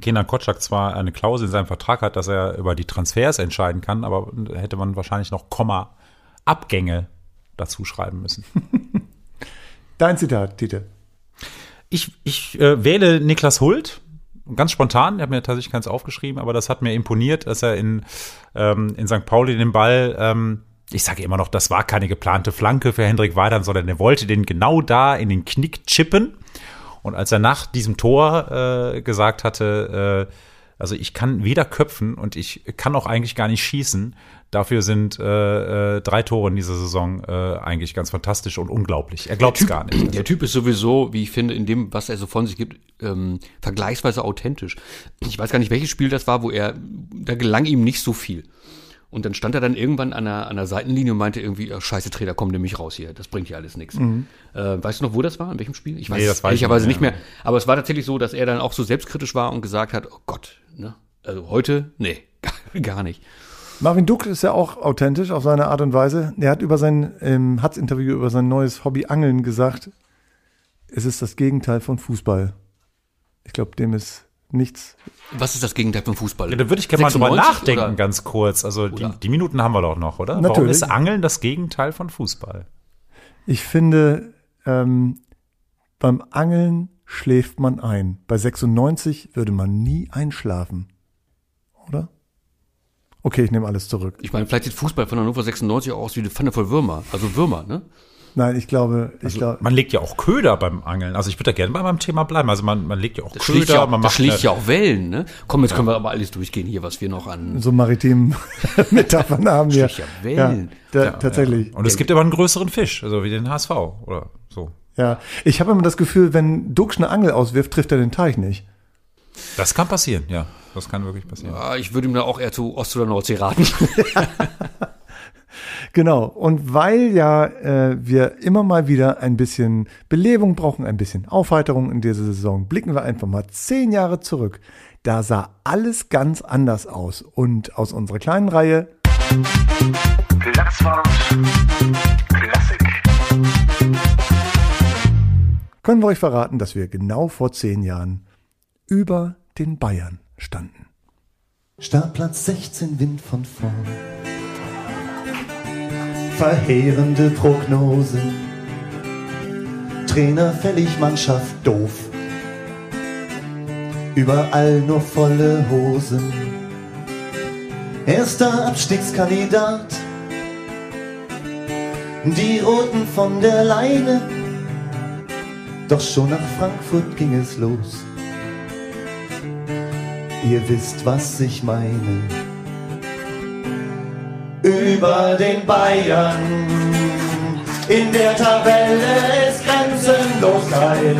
Kenan Kotschak zwar eine Klausel in seinem Vertrag hat, dass er über die Transfers entscheiden kann, aber hätte man wahrscheinlich noch Komma Abgänge dazu schreiben müssen. Dein Zitat, Tite. Ich, ich äh, wähle Niklas Hult ganz spontan, ich habe mir tatsächlich keins aufgeschrieben, aber das hat mir imponiert, dass er in, ähm, in St. Pauli den Ball, ähm, ich sage immer noch, das war keine geplante Flanke für Hendrik Weidern, sondern er wollte den genau da in den Knick chippen. Und als er nach diesem Tor äh, gesagt hatte, äh, also ich kann weder köpfen und ich kann auch eigentlich gar nicht schießen, Dafür sind äh, äh, drei Tore in dieser Saison äh, eigentlich ganz fantastisch und unglaublich. Er glaubt es gar nicht. Der Typ ist sowieso, wie ich finde, in dem, was er so von sich gibt, ähm, vergleichsweise authentisch. Ich weiß gar nicht, welches Spiel das war, wo er, da gelang ihm nicht so viel. Und dann stand er dann irgendwann an der, an der Seitenlinie und meinte irgendwie, oh, scheiße Trainer, komm nämlich raus hier, das bringt hier alles nichts. Mhm. Äh, weißt du noch, wo das war, in welchem Spiel? Ich weiß nee, das ehrlicherweise nicht mehr. nicht mehr. Aber es war tatsächlich so, dass er dann auch so selbstkritisch war und gesagt hat, oh Gott, ne? Also heute, nee, gar, gar nicht. Marvin Duck ist ja auch authentisch auf seine Art und Weise. Er hat über sein ähm, Hatz-Interview über sein neues Hobby Angeln gesagt, es ist das Gegenteil von Fußball. Ich glaube, dem ist nichts. Was ist das Gegenteil von Fußball? Ja, da würde ich gerne mal drüber nachdenken, oder? ganz kurz. Also die, die, Minuten haben wir doch noch, oder? Natürlich. Warum ist Angeln das Gegenteil von Fußball? Ich finde, ähm, beim Angeln schläft man ein. Bei 96 würde man nie einschlafen. Oder? Okay, ich nehme alles zurück. Ich meine, vielleicht sieht Fußball von Hannover 96 auch aus wie eine Pfanne voll Würmer. Also Würmer, ne? Nein, ich glaube, ich also, glaube. Man legt ja auch Köder beim Angeln. Also ich würde da gerne bei meinem Thema bleiben. Also man, man legt ja auch das Köder. Ja, man das schlägt ja auch Wellen, ne? Komm, jetzt ja. können wir aber alles durchgehen hier, was wir noch an. So maritimen Metaphern haben wir. Ja Wellen. Ja, da, tatsächlich. Und es gibt aber einen größeren Fisch, also wie den HSV oder so. Ja, ich habe immer das Gefühl, wenn Duxch eine Angel auswirft, trifft er den Teich nicht. Das kann passieren, ja. Das kann wirklich passieren. Ja, ich würde ihm da auch eher zu Ost- oder Nordsee raten. genau. Und weil ja äh, wir immer mal wieder ein bisschen Belebung brauchen, ein bisschen Aufheiterung in dieser Saison, blicken wir einfach mal zehn Jahre zurück. Da sah alles ganz anders aus. Und aus unserer kleinen Reihe Platzwart Klassik können wir euch verraten, dass wir genau vor zehn Jahren über den Bayern standen. Startplatz 16, Wind von vorn. Verheerende Prognose. Trainer fällig, Mannschaft doof. Überall nur volle Hosen. Erster Abstiegskandidat. Die Roten von der Leine. Doch schon nach Frankfurt ging es los. Ihr wisst, was ich meine. Über den Bayern. In der Tabelle ist grenzenlos geil.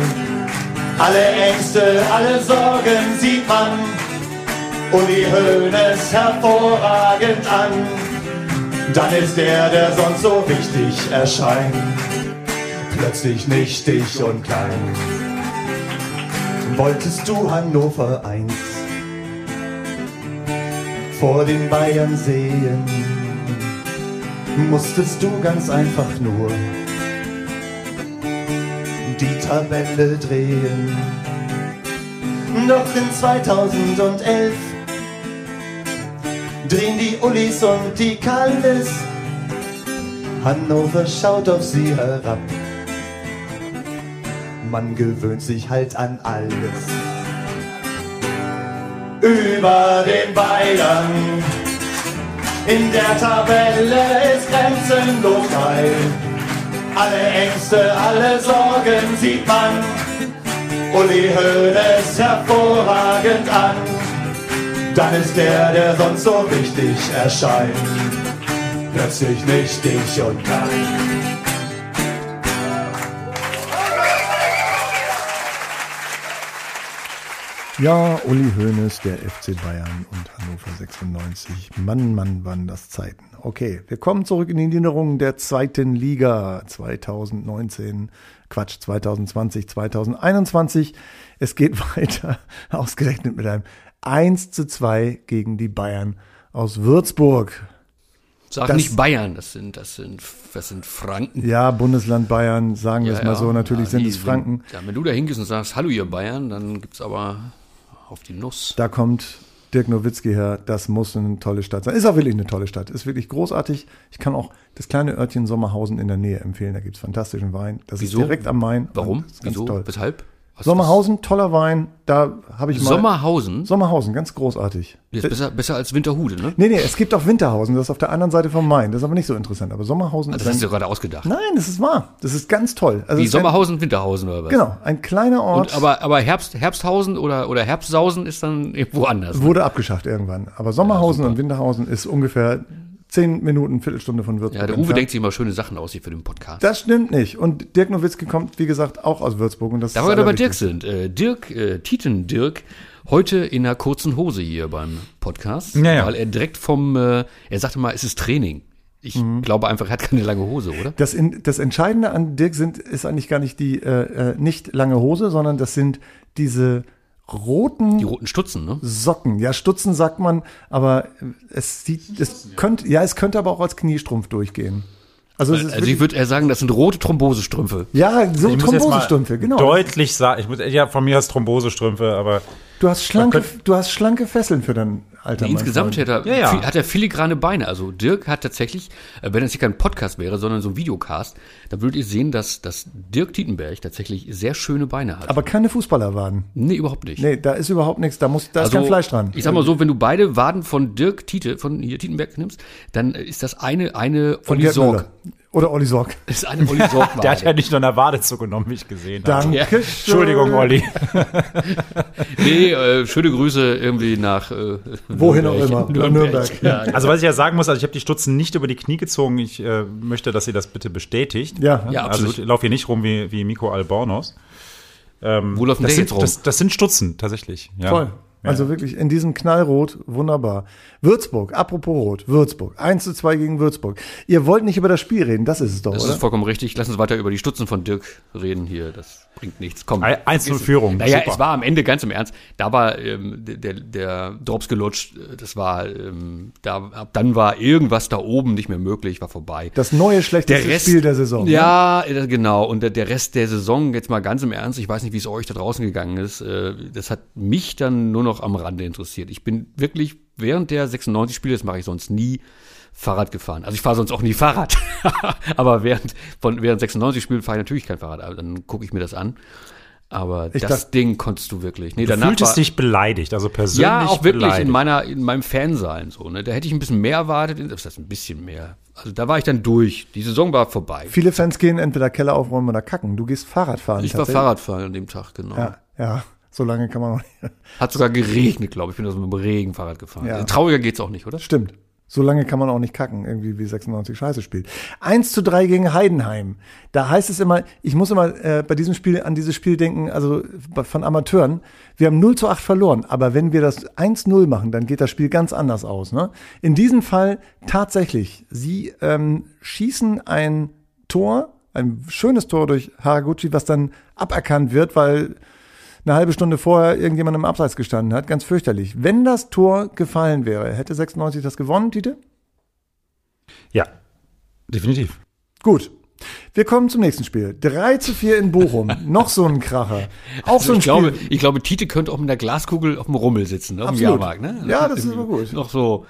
Alle Ängste, alle Sorgen sieht man. Uli Hoeneß hervorragend an. Dann ist der, der sonst so wichtig erscheint, plötzlich nichtig und klein. Wolltest du Hannover 1 vor den Bayern sehen, musstest du ganz einfach nur die Tabelle drehen. Doch in 2011 drehen die Ullis und die Kaldes. Hannover schaut auf sie herab. Man gewöhnt sich halt an alles. Über den Bayern. In der Tabelle ist grenzenlos geil. Alle Ängste, alle Sorgen sieht man. Uli Hoeneß hervorragend an dann ist der, der sonst so wichtig erscheint, plötzlich nichtig und klein. Ja, Uli Hoeneß, der FC Bayern und Hannover 96. Mann, Mann, wann das Zeiten. Okay, wir kommen zurück in die Erinnerungen der zweiten Liga 2019, Quatsch, 2020, 2021. Es geht weiter, ausgerechnet mit einem 1 zu 2 gegen die Bayern aus Würzburg. Sag Das- nicht Bayern, das sind, das sind, das sind Franken. Ja, Bundesland Bayern, sagen wir Ja, es mal ja. so, natürlich Ja, sind es Franken. Ja, wenn du da hingehst und sagst, hallo ihr Bayern, dann gibt's aber auf die Nuss. Da kommt Dirk Nowitzki her, das muss eine tolle Stadt sein. Ist auch wirklich eine tolle Stadt, ist wirklich großartig. Ich kann auch das kleine Örtchen Sommerhausen in der Nähe empfehlen, da gibt's fantastischen Wein. Das Wieso? ist direkt am Main. Warum? Wieso? toll. Weshalb? Was- Sommerhausen, toller Wein, da habe ich mal... Sommerhausen? Sommerhausen, ganz großartig. Ist besser, besser als Winterhude, ne? Nee, nee, es gibt auch Winterhausen, das ist auf der anderen Seite vom Main. Das ist aber nicht so interessant. Aber Sommerhausen Das ist hast ein, du gerade ausgedacht. Nein, das ist wahr. Das ist ganz toll. Also Wie ist ein- Sommerhausen, Winterhausen oder was? Genau, ein kleiner Ort Und, aber aber Herbst, Herbsthausen oder, oder Herbstsausen ist dann irgendwo anders. Ne? wurde abgeschafft irgendwann. Aber Sommerhausen und Winterhausen ist ungefähr zehn Minuten, Viertelstunde von Würzburg. Ja, der Uwe entfernt. denkt sich immer schöne Sachen aus hier für den Podcast. Das stimmt nicht. Und Dirk Nowitzki kommt, wie gesagt, auch aus Würzburg. Und das Da ist wir aber bei Dirk sind. Äh, Dirk, äh, Titen Dirk, heute in einer kurzen Hose hier beim Podcast. Ja, ja. Weil er direkt vom, äh, er sagte mal, es ist Training. Ich Mhm. glaube einfach, er hat keine lange Hose, oder? Das, in, das Entscheidende an Dirk sind, ist eigentlich gar nicht die äh, äh, nicht lange Hose, sondern das sind diese roten Die roten Stutzen, ne? Socken. Ja, Stutzen sagt man, aber es sieht, es könnte, ja, es könnte aber auch als Kniestrumpf durchgehen. Also, es ist Also ich würde eher sagen, das sind rote Thrombosestrümpfe. ja, so Thrombosestrümpfe, genau. Deutlich sagen, ich muss, ja, von mir aus Thrombosestrümpfe, aber Du hast schlanke, du hast schlanke Fesseln für dein Alter. mein Insgesamt hat er, Ja, ja. viel- hat er filigrane Beine. Also Dirk hat tatsächlich, äh, wenn es hier kein Podcast wäre, sondern so ein Videocast, dann würdet ihr sehen, dass, dass Dirk Tietenberg tatsächlich sehr schöne Beine hat. Aber keine Fußballerwaden. nee, überhaupt nicht. Nee, da ist überhaupt nichts, da muss, da ist kein Fleisch dran. Ich sag mal so, wenn du beide Waden von Dirk Tiete, von hier Tietenberg nimmst, dann ist das eine, eine Von Gerd Sorg. Müller. Oder Olli Sorg. Das ist eine Olli Sorg der hat ja nicht nur eine Wade zugenommen, wie ich gesehen habe. Danke. Ja. Entschuldigung, Olli. Nee, äh, schöne Grüße irgendwie nach, äh, Wohin auch Nürnberg. immer. Nach Nürnberg. Nürnberg. Ja, Also was ich ja sagen muss, also ich habe die Stutzen nicht über die Knie gezogen. Ich äh, möchte, dass ihr das bitte bestätigt. Ja. Ja, Also absolut. ich laufe hier nicht rum wie, wie Miko Albornoz. Wo läuft denn Das der jetzt sind, rum? das, das sind Stutzen, tatsächlich. Ja. Toll. Ja. Also wirklich in diesem Knallrot, wunderbar. Würzburg, apropos Rot, Würzburg. 1 zu 2 gegen Würzburg. Ihr wollt nicht über das Spiel reden, das ist es doch, Das oder? ist vollkommen richtig. Lass uns weiter über die Stutzen von Dirk reden hier. Das bringt nichts. Komm. Ein- 1-0 Führung, Naja, super. es war am Ende ganz im Ernst. Da war ähm, der, der, der Drops gelutscht. Das war, ähm, da, ab dann war irgendwas da oben nicht mehr möglich, war vorbei. das neue schlechteste Spiel der Saison. ne? Ja, äh, genau. Und der, der Rest der Saison, jetzt mal ganz im Ernst, ich weiß nicht, wie es euch da draußen gegangen ist. Äh, das hat mich dann nur noch am Rande interessiert. Ich bin wirklich während der 96 Spiele, das mache ich sonst nie, Fahrrad gefahren. Also ich fahre sonst auch nie Fahrrad. aber während von während 96 Spielen fahre ich natürlich kein Fahrrad. Aber dann gucke ich mir das an. Aber Ich das dacht- Ding konntest du wirklich. Nee, Du fühltest war, dich beleidigt, also persönlich ja, auch wirklich beleidigt. in meiner, in meinem Fansein so, ne. Da hätte ich ein bisschen mehr erwartet. Das heißt ein bisschen mehr. Also da war ich dann durch. Die Saison war vorbei. Viele Fans gehen entweder Keller aufräumen oder kacken. Du gehst Fahrrad fahren. Ich war tatsächlich. Fahrradfahren an dem Tag, genau. Ja, ja, so lange kann man auch nicht. Hat sogar geregnet, glaube ich. Ich bin also mit dem Regen Fahrrad gefahren. Ja. Trauriger geht's auch nicht, oder? Stimmt. So lange kann man auch nicht kacken, irgendwie wie 96 Scheiße spielt. 1 zu 3 gegen Heidenheim. Da heißt es immer, ich muss immer äh, bei diesem Spiel an dieses Spiel denken, also von Amateuren. Wir haben 0 zu 8 verloren, aber wenn wir das 1-0 machen, dann geht das Spiel ganz anders aus. Ne? In diesem Fall tatsächlich, sie ähm, schießen ein Tor, ein schönes Tor durch Haraguchi, was dann aberkannt wird, weil eine halbe Stunde vorher irgendjemand im Abseits gestanden hat. Ganz fürchterlich. Wenn das Tor gefallen wäre, hätte 96 das gewonnen, Tite? Ja, definitiv. Gut. Wir kommen zum nächsten Spiel. 3 zu 4 in Bochum. Noch so ein Kracher. Auch so Also ein ich, glaube, Spiel. ich glaube, Tite könnte auch mit der Glaskugel auf dem Rummel sitzen, ne? auf dem Absolut. Jahrmarkt. Ne? Ja, das ist aber gut. Noch so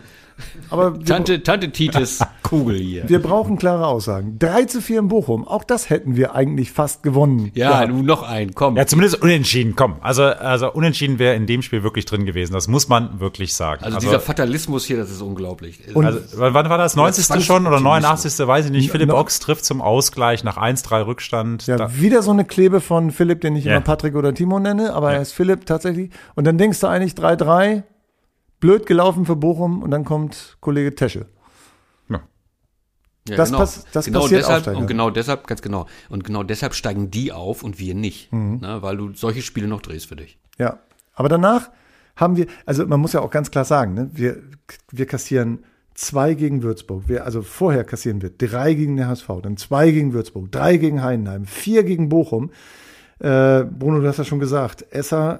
Aber Tante, Tante Tites Kugel hier. wir brauchen klare Aussagen. 3 zu 4 in Bochum. Auch das hätten wir eigentlich fast gewonnen. Ja, nun noch ein, komm. Ja, zumindest unentschieden, komm. Also, also unentschieden wäre in dem Spiel wirklich drin gewesen. Das muss man wirklich sagen. also, dieser Fatalismus hier, das ist unglaublich. Und- also, wann war das? 90. Zwangs- schon oder Optimismus. 89. weiß ich nicht. Philipp Ochs trifft zum Ausgleich nach 1-3 Rückstand. Ja, Da- wieder so eine Klebe von Philipp, den ich Ja. immer Patrick oder Timo nenne, aber er ist Philipp tatsächlich. Und dann denkst du eigentlich 3-3, blöd gelaufen für Bochum und dann kommt Kollege Tesche. Ja. Das pass- das genau passiert deshalb, Aufsteiger. Und genau deshalb, ganz genau. Und genau deshalb steigen die auf und wir nicht. Mhm. Ne, weil du solche Spiele noch drehst für dich. Ja, aber danach haben wir, also man muss ja auch ganz klar sagen, ne, wir, wir kassieren zwei gegen Würzburg. Wir, also vorher kassieren wir drei gegen den HSV, dann zwei gegen Würzburg, drei gegen Heidenheim, vier gegen Bochum. Äh, Bruno, du hast ja schon gesagt, Esser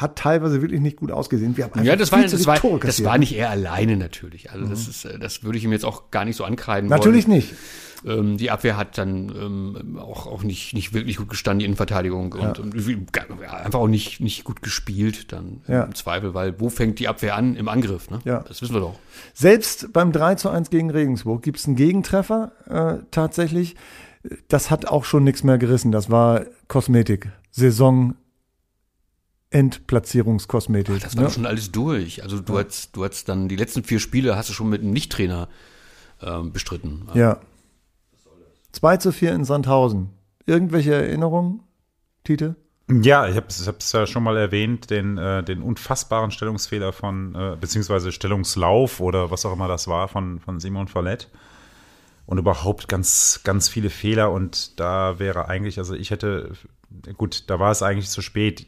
hat teilweise wirklich nicht gut ausgesehen. Wir haben Ja, das viel war, zu das war, das war nicht er alleine natürlich. Also das ist, äh, das würde ich ihm jetzt auch gar nicht so ankreiden Natürlich nicht. wollen. Ähm, die Abwehr hat dann ähm, auch, auch nicht, nicht wirklich gut gestanden, die Innenverteidigung und, und ja, einfach auch nicht, nicht gut gespielt dann Ja. im Zweifel, weil wo fängt die Abwehr an? Im Angriff, ne? Ja. Das wissen wir doch. Selbst beim 3 zu 1 gegen Regensburg gibt es einen Gegentreffer äh, tatsächlich. Das hat auch schon nichts mehr gerissen. Das war Kosmetik. Saison Endplatzierungskosmetik. Das war ne? doch schon alles durch. Also du hast, du hast dann die letzten vier Spiele hast du schon mit einem Nicht-Trainer ähm, bestritten. Ja. 2 zu 4 in Sandhausen. Irgendwelche Erinnerungen, Tite? Ja, ich habe es ja schon mal erwähnt, den, äh, den unfassbaren Stellungsfehler von, äh, beziehungsweise Stellungslauf oder was auch immer das war von, von Simon Fallett. Und überhaupt ganz, ganz viele Fehler. Und da wäre eigentlich, also ich hätte, gut, da war es eigentlich zu spät.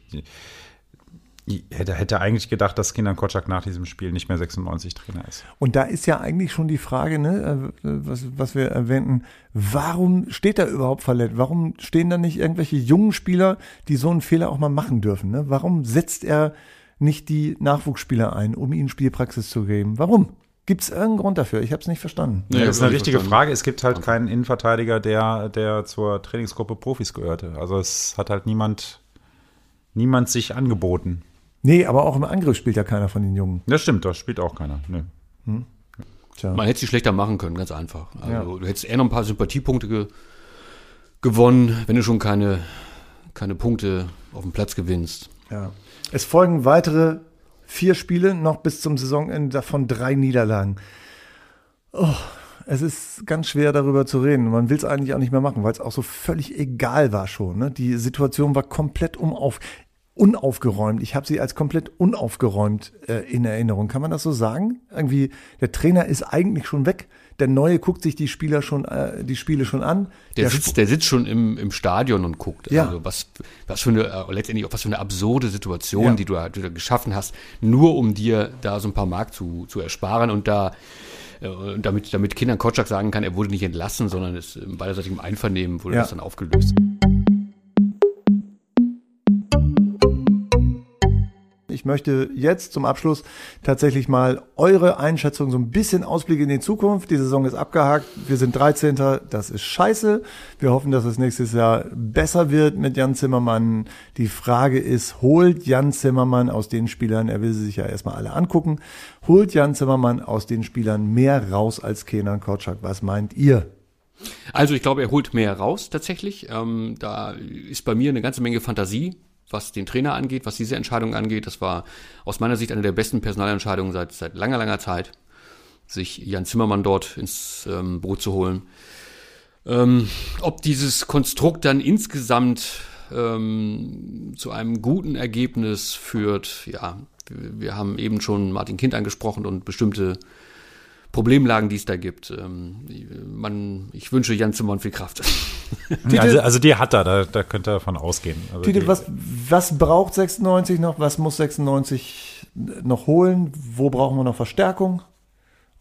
Ich hätte, hätte eigentlich gedacht, dass Kindern Kotschak nach diesem Spiel nicht mehr 96 Trainer ist. Und da ist ja eigentlich schon die Frage, ne, äh, was, was wir erwähnten, warum steht da überhaupt verletzt? Warum stehen da nicht irgendwelche jungen Spieler, die so einen Fehler auch mal machen dürfen? Ne? Warum setzt er nicht die Nachwuchsspieler ein, um ihnen Spielpraxis zu geben? Warum? Gibt es irgendeinen Grund dafür? Ich habe es nicht verstanden. Nee, das ist eine ich richtige verstanden. Frage. Es gibt halt keinen Innenverteidiger, der, der zur Trainingsgruppe Profis gehörte. Also es hat halt niemand, niemand sich angeboten. Nee, aber auch im Angriff spielt ja keiner von den Jungen. Das stimmt, das spielt auch keiner. Nö. Tja. Man hätte sie schlechter machen können, ganz einfach. Also Ja. du hättest eher noch ein paar Sympathiepunkte ge gewonnen, wenn du schon keine, keine Punkte auf dem Platz gewinnst. Ja. Es folgen weitere vier Spiele noch bis zum Saisonende, davon drei Niederlagen. Oh, es ist ganz schwer darüber zu reden. Man will es eigentlich auch nicht mehr machen, weil es auch so völlig egal war schon. Ne? Die Situation war komplett umauf, unaufgeräumt. Ich habe sie als komplett unaufgeräumt äh, in Erinnerung. Kann man das so sagen? Irgendwie, der Trainer ist eigentlich schon weg. Der Neue guckt sich die Spieler schon, äh, die Spiele schon an. Der, Der sitzt, der sitzt schon im, im Stadion und guckt. Ja. Also was, was für eine, äh, letztendlich auch was für eine absurde Situation, Ja. die, du, da- die du geschaffen hast, nur um dir da so ein paar Mark zu, zu ersparen und da äh, damit, damit Kindern Kotschak sagen kann, er wurde nicht entlassen, sondern es im beiderseitigem Einvernehmen wurde Ja. das dann aufgelöst. Ich möchte jetzt zum Abschluss tatsächlich mal eure Einschätzung, so ein bisschen Ausblick in die Zukunft. Die Saison ist abgehakt. Wir sind 13. Das ist scheiße. Wir hoffen, dass es nächstes Jahr besser wird mit Jan Zimmermann. Die Frage ist, holt Jan Zimmermann aus den Spielern, er will sie sich ja erstmal alle angucken, holt Jan Zimmermann aus den Spielern mehr raus als Kenan Korczak? Was meint ihr? Also ich glaube, er holt mehr raus tatsächlich. Ähm, da ist bei mir eine ganze Menge Fantasie, was den Trainer angeht, was diese Entscheidung angeht. Das war aus meiner Sicht eine der besten Personalentscheidungen seit, seit langer, langer Zeit, sich Jan Zimmermann dort ins ähm, Boot zu holen. Ähm, ob dieses Konstrukt dann insgesamt ähm, zu einem guten Ergebnis führt, ja, wir, wir haben eben schon Martin Kind angesprochen und bestimmte Problemlagen, die es da gibt. Ähm, man, ich wünsche Jan Zimmermann viel Kraft. also, also die hat er, da, da könnte er davon ausgehen. Also Tite, was, was braucht 96 noch? Was muss 96 noch holen? Wo brauchen wir noch Verstärkung?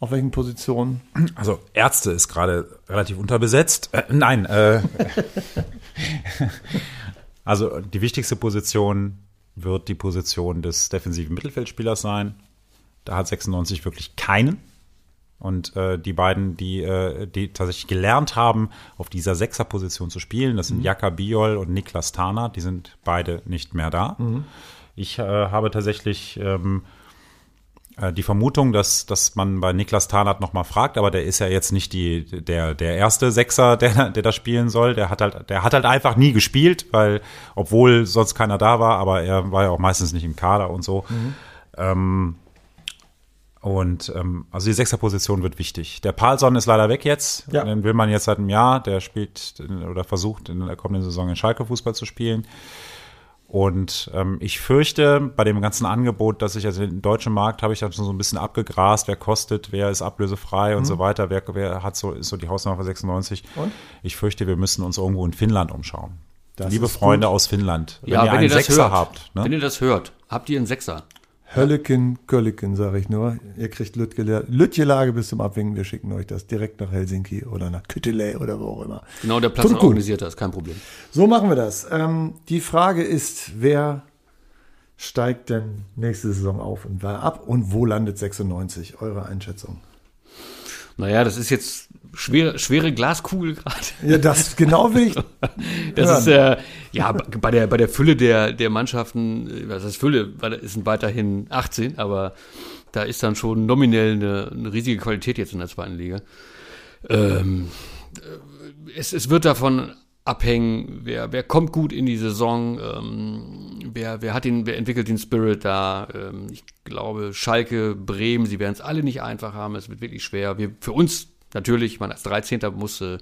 Auf welchen Positionen? Also Ärzte ist gerade relativ unterbesetzt. Äh, nein, äh, also die wichtigste Position wird die Position des defensiven Mittelfeldspielers sein. Da hat 96 wirklich keinen. Und äh, die beiden, die, äh, die tatsächlich gelernt haben, auf dieser Sechserposition zu spielen, das sind mhm. Jaka Biol und Niklas Tana, die sind beide nicht mehr da. Mhm. Ich äh, habe tatsächlich ähm, äh, die Vermutung, dass, dass man bei Niklas Tarnat nochmal fragt, aber der ist ja jetzt nicht die, der, der erste Sechser, der, der da spielen soll. Der hat halt, der hat halt einfach nie gespielt, weil, obwohl sonst keiner da war, aber er war ja auch meistens nicht im Kader und so. Mhm. Ähm, und ähm, also die Sechserposition wird wichtig. Der Palsson ist leider weg jetzt. Ja. Den will man jetzt seit einem Jahr. Der spielt oder versucht in der kommenden Saison in Schalke Fußball zu spielen. Und ähm, ich fürchte, bei dem ganzen Angebot, dass ich also den deutschen Markt habe ich dann schon so ein bisschen abgegrast, wer kostet, wer ist ablösefrei mhm. und so weiter, wer, wer hat so, ist so die Hausnummer für 96. Und? Ich fürchte, wir müssen uns irgendwo in Finnland umschauen. Das Liebe Freunde gut. aus Finnland, wenn ja, ihr wenn einen ihr Sechser hört, habt. Ne? Wenn ihr das hört, habt ihr einen Sechser. Hölleken, Kölleken, sage ich nur. Ihr kriegt Lütjelage bis zum Abwinken. Wir schicken euch das direkt nach Helsinki oder nach Kytele oder wo auch immer. Genau, der Platz organisiert das, kein Problem. So machen wir das. Ähm, die Frage ist, wer steigt denn nächste Saison auf und wer ab und wo landet 96? Eure Einschätzung? Naja, das ist jetzt schwere, schwere Glaskugel gerade. Ja, das genau will ich. das hören. ist äh, ja bei der bei der Fülle der der Mannschaften, was heißt Fülle, es sind weiterhin 18, aber da ist dann schon nominell eine, eine riesige Qualität jetzt in der zweiten Liga. Ähm, es, es wird davon abhängen, wer, wer kommt gut in die Saison, ähm, wer, wer hat den, wer entwickelt den Spirit da. Ähm, ich glaube, Schalke, Bremen, sie werden es alle nicht einfach haben, es wird wirklich schwer. Wir, für uns natürlich, man als 13. muss äh,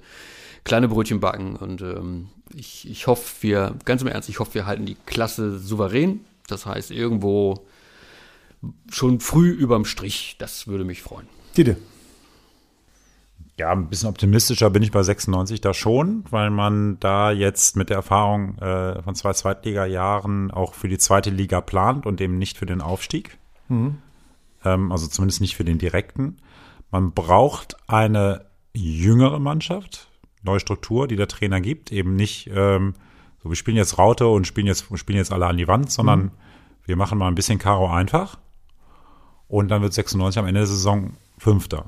kleine Brötchen backen und ähm, ich, ich hoffe, wir, ganz im Ernst, ich hoffe, wir halten die Klasse souverän. Das heißt, irgendwo schon früh überm Strich, das würde mich freuen. Dieter. Ja, ein bisschen optimistischer bin ich bei 96 da schon, weil man da jetzt mit der Erfahrung äh, von zwei Zweitliga-Jahren auch für die zweite Liga plant und eben nicht für den Aufstieg. Mhm. Ähm, also zumindest nicht für den direkten. Man braucht eine jüngere Mannschaft, neue Struktur, die der Trainer gibt, eben nicht ähm, so, wir spielen jetzt Raute und spielen jetzt, spielen jetzt alle an die Wand, sondern mhm. wir machen mal ein bisschen Karo einfach und dann wird 96 am Ende der Saison Fünfter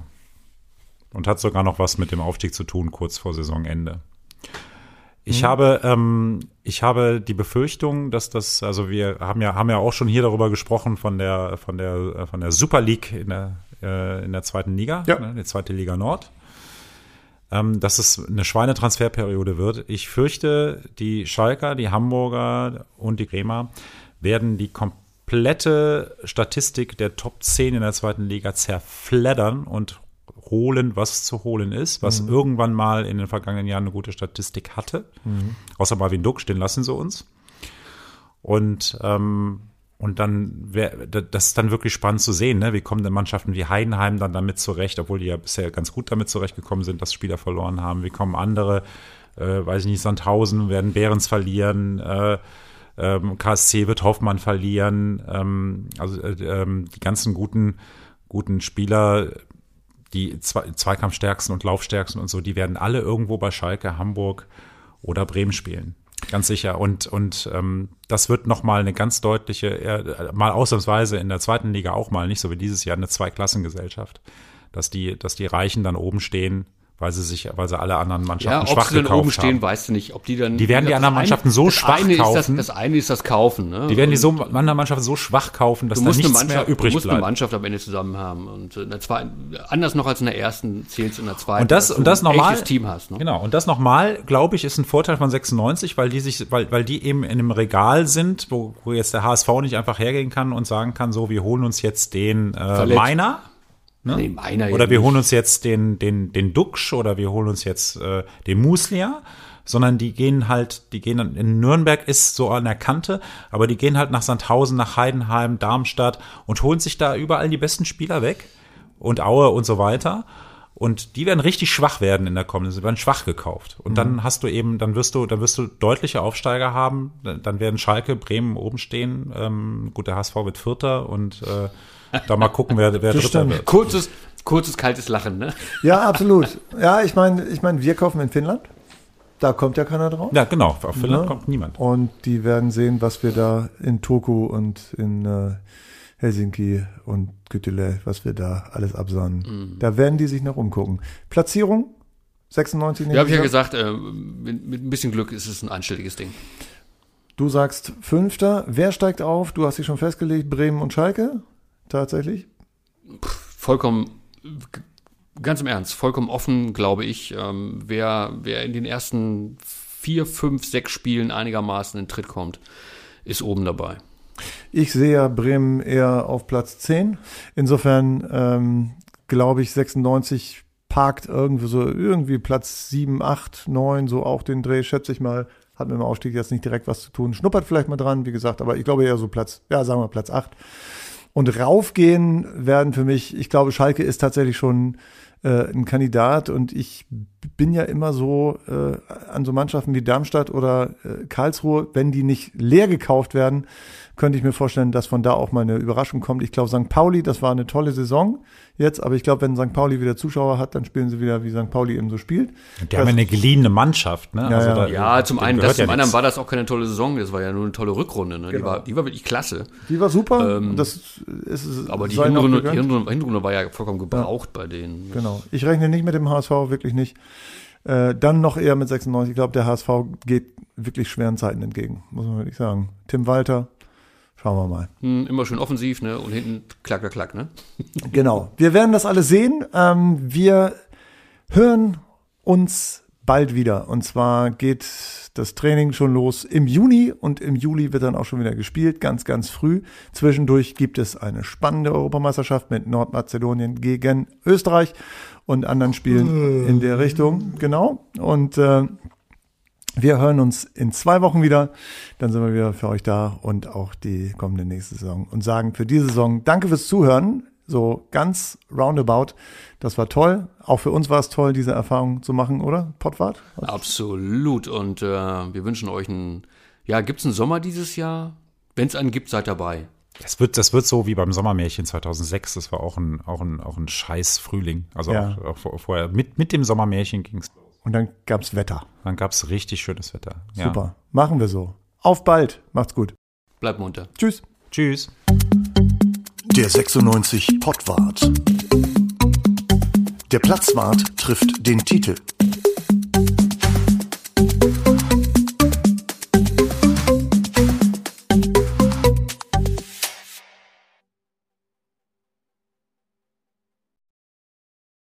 und hat sogar noch was mit dem Aufstieg zu tun, kurz vor Saisonende. Ich mhm. habe, ähm, ich habe die Befürchtung, dass das, also wir haben ja, haben ja auch schon hier darüber gesprochen von der, von der, von der Super League in der, äh, in der zweiten Liga, ja. ne, die zweite Liga Nord, ähm, dass es eine Schweinetransferperiode wird. Ich fürchte, die Schalker, die Hamburger und die Bremer werden die komplette Statistik der Top 10 in der zweiten Liga zerfleddern und holen, was zu holen ist, was mhm. irgendwann mal in den vergangenen Jahren eine gute Statistik hatte. Mhm. Außer Marvin Duck, den lassen sie uns. Und ähm, und dann wäre das ist dann wirklich spannend zu sehen, ne? wie kommen denn Mannschaften wie Heidenheim dann damit zurecht, obwohl die ja bisher ganz gut damit zurechtgekommen sind, dass Spieler verloren haben. Wie kommen andere, äh, weiß ich nicht, Sandhausen werden Behrens verlieren, äh, ähm, KSC wird Hoffmann verlieren. Ähm, also äh, ähm, die ganzen guten, guten Spieler die Zweikampfstärksten und Laufstärksten und so, die werden alle irgendwo bei Schalke, Hamburg oder Bremen spielen. Ganz sicher. Und, und ähm, das wird nochmal eine ganz deutliche, äh, mal ausnahmsweise in der zweiten Liga auch mal, nicht so wie dieses Jahr, eine Zweiklassengesellschaft. Dass die, dass die Reichen dann oben stehen weil sie sich, weil sie alle anderen Mannschaften ja, schwach ob sie dann gekauft oben stehen, haben. weißt du nicht. Ob die dann. Die werden die anderen eine- Mannschaften so schwach kaufen. Das, das eine ist das Kaufen. Ne? Die werden die so anderen Mannschaften so schwach kaufen, dass Du da nichts mehr du übrig musst eine bleibt. Mannschaft am Ende zusammen haben. Und äh, in der zweiten, anders noch als in der ersten zählt in der zweiten. Und das, und du das ein normal. Team hast. Ne? Genau. Und das nochmal, glaube ich, ist ein Vorteil von 96, weil die sich, weil, weil die eben in einem Regal sind, wo, wo jetzt der HSV nicht einfach hergehen kann und sagen kann, so, wir holen uns jetzt den äh, Verletzt. Meiner. Nee, meiner Oder wir holen uns jetzt den, den, den Duxch oder wir holen uns jetzt äh, den Muslia, sondern die gehen halt, die gehen dann, in Nürnberg ist so an der Kante, aber die gehen halt nach Sandhausen, nach Heidenheim, Darmstadt und holen sich da überall die besten Spieler weg und Aue und so weiter. Und die werden richtig schwach werden in der kommenden, sie werden schwach gekauft. Und dann hast du eben, dann wirst du, dann wirst du deutliche Aufsteiger haben. Dann werden Schalke, Bremen oben stehen. Ähm, gut, der HSV wird Vierter und äh, da mal gucken, wer, wer Dritter stimmt. wird. Kurzes, kurzes, kaltes Lachen, ne? Ja, absolut. Ja, ich meine, ich meine, wir kaufen in Finnland. Da kommt ja keiner drauf. Ja, genau. Auf Finnland Ne? kommt niemand. Und die werden sehen, was wir da in Turku und in äh, Helsinki und Gütele, was wir da alles absahnen. Da werden die sich noch umgucken. Platzierung 96 Ja, habe ich ja gesagt, äh, mit, mit ein bisschen Glück ist es ein einstelliges Ding. Du sagst Fünfter. Wer steigt auf? Du hast dich schon festgelegt, Bremen und Schalke. Tatsächlich. Vollkommen, ganz im Ernst, vollkommen offen, glaube ich. Ähm, wer, wer in den ersten vier, fünf, sechs Spielen einigermaßen in Tritt kommt, ist oben dabei. Ich sehe ja Bremen eher auf Platz 10. Insofern ähm, glaube ich, 96 parkt irgendwie so irgendwie Platz 7, 8, 9, so auch den Dreh, schätze ich mal. Hat mit dem Aufstieg jetzt nicht direkt was zu tun. Schnuppert vielleicht mal dran, wie gesagt, aber ich glaube eher so Platz, ja, sagen wir Platz 8. Und raufgehen werden für mich, ich glaube, Schalke ist tatsächlich schon äh, ein Kandidat. Und ich bin ja immer so äh, an so Mannschaften wie Darmstadt oder äh, Karlsruhe, wenn die nicht leer gekauft werden, könnte ich mir vorstellen, dass von da auch mal eine Überraschung kommt. Ich glaube, St. Pauli, das war eine tolle Saison jetzt, aber ich glaube, wenn St. Pauli wieder Zuschauer hat, dann spielen sie wieder, wie St. Pauli eben so spielt. Die haben ja eine geliehene Mannschaft, ne? Ja, ja. da- Ja, zum einen, das, zum ja anderen nichts. war das auch keine tolle Saison, das war ja nur eine tolle Rückrunde. Ne? Die, Genau. war, die war wirklich klasse. Die war super. Ähm, das ist, ist Aber die Hinrunde, gegönnt. Hinrunde, Hinrunde war ja vollkommen gebraucht bei denen. Genau. Ich rechne nicht mit dem HSV, wirklich nicht. Äh, dann noch eher mit 96. Ich glaube, der HSV geht wirklich schweren Zeiten entgegen, muss man wirklich sagen. Tim Walter, schauen wir mal. Hm, immer schön offensiv, ne? Und hinten klack, klack, klack, ne? Genau. Wir werden das alles sehen. Ähm, wir hören uns bald wieder. Und zwar geht das Training schon los im Juni und im Juli wird dann auch schon wieder gespielt, ganz, ganz früh. Zwischendurch gibt es eine spannende Europameisterschaft mit Nordmazedonien gegen Österreich und anderen Spielen in der Richtung. Genau. Und äh, wir hören uns in zwei Wochen wieder. Dann sind wir wieder für euch da und auch die kommende nächste Saison und sagen für diese Saison Danke fürs Zuhören. So ganz roundabout. Das war toll. Auch für uns war es toll, diese Erfahrung zu machen, oder? Pottwart? Absolut. Und äh, wir wünschen euch einen, ja, gibt's einen Sommer dieses Jahr? Wenn es einen gibt, seid dabei. Das wird, das wird so wie beim Sommermärchen 2006. Das war auch ein, auch ein, auch ein scheiß Frühling. Also Ja. auch, auch vor- vorher. Mit, mit dem Sommermärchen ging's. Und dann gab's Wetter. Dann gab's richtig schönes Wetter. Ja. Super. Machen wir so. Auf bald. Macht's gut. Bleibt munter. Tschüss. Tschüss. Der 96 Pottwart. Der Platzwart trifft den Titel.